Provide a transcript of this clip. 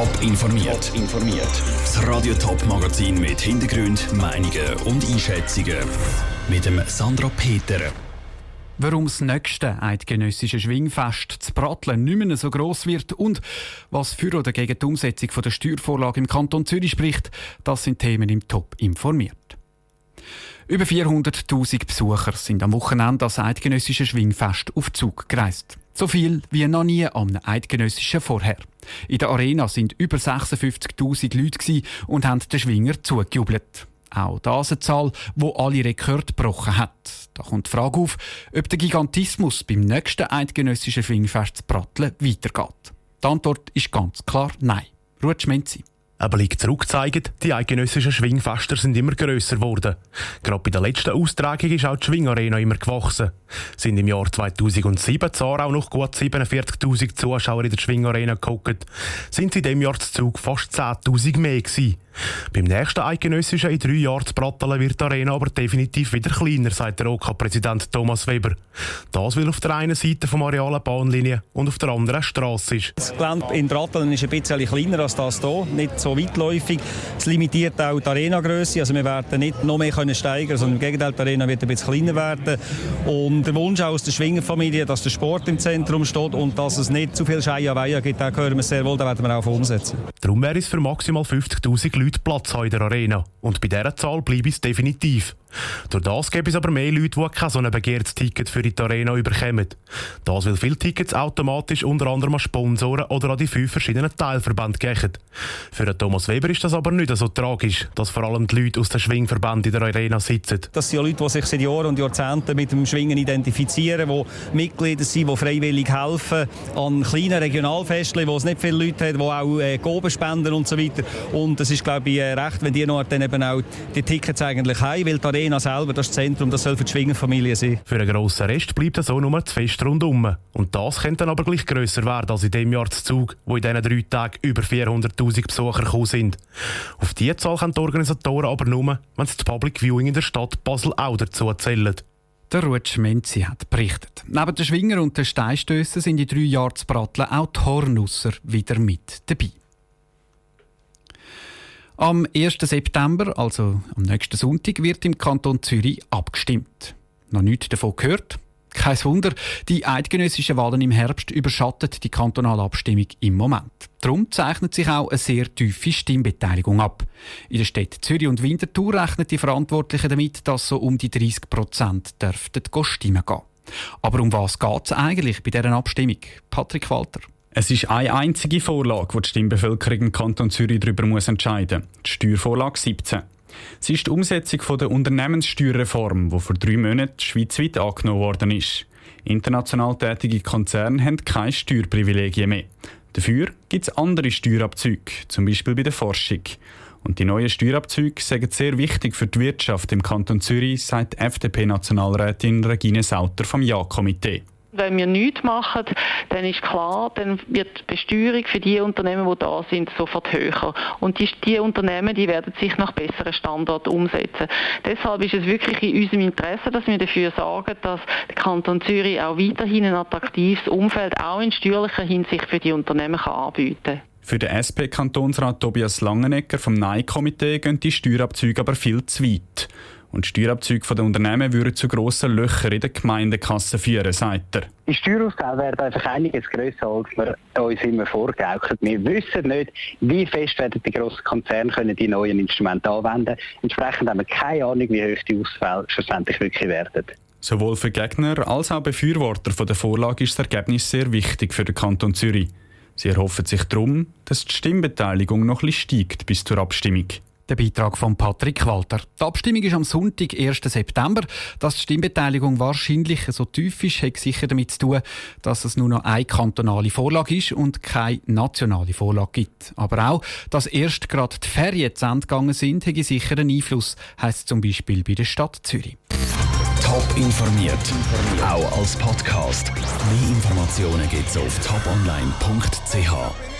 Top informiert. informiert. Das Radio Top Magazin mit Hintergrund, Meinungen und Einschätzungen mit dem Sandra Peter. Warum das nächste eidgenössische Schwingfest zu Bratteln nicht mehr so gross wird und was für oder gegen die Umsetzung der Steuervorlage im Kanton Zürich spricht, das sind Themen im Top informiert. Über 400.000 Besucher sind am Wochenende das eidgenössische Schwingfest auf Zug gereist. So viel wie noch nie am eidgenössischen vorher. In der Arena sind über 56.000 Leute und haben den Schwinger zugejubelt. Auch das eine Zahl, die alle Rekorde gebrochen hat. Da kommt die Frage auf, ob der Gigantismus beim nächsten eidgenössischen Schwingfest Bratteln weitergeht. Die Antwort ist ganz klar Nein. Ruhe Schmenzi. Aber liegt zurückgezeigt, die eidgenössischen Schwingfester sind immer grösser geworden. Gerade bei der letzten Austragung ist auch die Schwingarena immer gewachsen. Sind im Jahr 2007 zwar auch noch gut 47.000 Zuschauer in der Schwingarena geguckt, sind sie in diesem Jahr zu Zug fast 10.000 mehr gewesen. Beim nächsten Eidgenössischen in drei Jahren zu Bratteln wird die Arena aber definitiv wieder kleiner, sagt der OK-Präsident Thomas Weber. Das, weil auf der einen Seite vom Areal eine Bahnlinie und auf der anderen Straße ist. Das Gelände in Bratteln ist ein bisschen kleiner als das hier, nicht so weitläufig. Es limitiert auch die Arenagröße, also wir werden nicht noch mehr können steigern, sondern im Gegenteil, die Arena wird ein bisschen kleiner werden. Und der Wunsch aus der Schwingerfamilie, dass der Sport im Zentrum steht und dass es nicht zu viel Scheia gibt, da hören wir sehr wohl, da werden wir auch umsetzen. Darum wäre es für maximal 50'000 Leute Platz in der Arena. Und bei dieser Zahl bleibe es definitiv. Durch das gibt es aber mehr Leute, die kein so ein begehrtes Ticket für die Arena überkommen. Das, weil viele Tickets automatisch unter anderem an Sponsoren oder an die fünf verschiedenen Teilverbände gehen. Für Thomas Weber ist das aber nicht so tragisch, dass vor allem die Leute aus den Schwingverbänden in der Arena sitzen. Das sind ja Leute, die sich seit Jahren und Jahrzehnten mit dem Schwingen identifizieren, die Mitglieder sind, die freiwillig helfen an kleinen Regionalfesten, wo es nicht viele Leute hat, die auch äh, Goben spenden und so weiter. Und es ist, glaube ich, äh, recht, wenn die noch dann eben auch die Tickets eigentlich haben, weil die Arena selber, das Zentrum, das soll für die Schwingerfamilie sein. Für einen grossen Rest bleibt es auch nur das Fest rundum. Und das könnte dann aber gleich grösser werden als in dem Jahr zu Zug, wo in diesen drei Tagen über 400'000 Besucher gekommen sind. Auf diese Zahl können die Organisatoren aber nur, wenn sie das Public Viewing in der Stadt Basel auch dazu zählen. Der Rutsch Menzi hat berichtet. Neben den Schwinger und den Steinstössen sind in drei Jahren zu Bratteln auch die Hornusser wieder mit dabei. Am 1. September, also am nächsten Sonntag, wird im Kanton Zürich abgestimmt. Noch nichts davon gehört? Kein Wunder, die eidgenössischen Wahlen im Herbst überschattet die kantonale Abstimmung im Moment. Darum zeichnet sich auch eine sehr tiefe Stimmbeteiligung ab. In der Städten Zürich und Winterthur rechnen die Verantwortlichen damit, dass so um die 30 Prozent dürften stimmen gehen. Aber um was geht es eigentlich bei dieser Abstimmung? Patrick Walter. Es ist eine einzige Vorlage, die die Stimmbevölkerung im Kanton Zürich darüber muss entscheiden muss. Die Steuervorlage 17. Sie ist die Umsetzung der Unternehmenssteuerreform, die vor drei Monaten schweizweit angenommen worden ist. International tätige Konzerne haben keine Steuerprivilegien mehr. Dafür gibt es andere Steuerabzüge, zum Beispiel bei der Forschung. Und die neuen Steuerabzüge sind sehr wichtig für die Wirtschaft im Kanton Zürich, sagt FDP-Nationalrätin Regine Sauter vom Ja-Komitee. Wenn wir nichts machen, dann ist klar, dann wird die Besteuerung für die Unternehmen, die da sind, sofort höher. Und die, die Unternehmen, die werden sich nach besseren Standorten umsetzen. Deshalb ist es wirklich in unserem Interesse, dass wir dafür sorgen, dass der Kanton Zürich auch weiterhin ein attraktives Umfeld auch in steuerlicher Hinsicht für die Unternehmen kann anbieten kann. Für den SP-Kantonsrat Tobias Langenegger vom Nein-Komitee gehen die Steuerabzüge aber viel zu weit. Und Steuerabzüge der Unternehmen würden zu grossen Löchern in der Gemeindekasse führen, sagt er. Die Steuerausgaben werden einfach einiges grösser, als wir uns immer vorgaukelt. Wir wissen nicht, wie fest werden die grossen Konzerne können die neuen Instrumente anwenden Entsprechend haben wir keine Ahnung, wie hoch die Ausfälle schlussendlich wirklich werden. Sowohl für Gegner als auch Befürworter von der Vorlage ist das Ergebnis sehr wichtig für den Kanton Zürich. Sie erhoffen sich darum, dass die Stimmbeteiligung noch ein steigt bis zur Abstimmung. Der Beitrag von Patrick Walter. Die Abstimmung ist am Sonntag, 1. September. Dass die Stimmbeteiligung wahrscheinlich so tief ist, hat sicher damit zu tun, dass es nur noch eine kantonale Vorlage ist und keine nationale Vorlage gibt. Aber auch, dass erst gerade die Ferien zu Ende gegangen sind, hat sicher einen Einfluss, heisst zum Beispiel bei der Stadt Zürich. Top informiert, auch als Podcast. Mehr Informationen gibt es auf toponline.ch.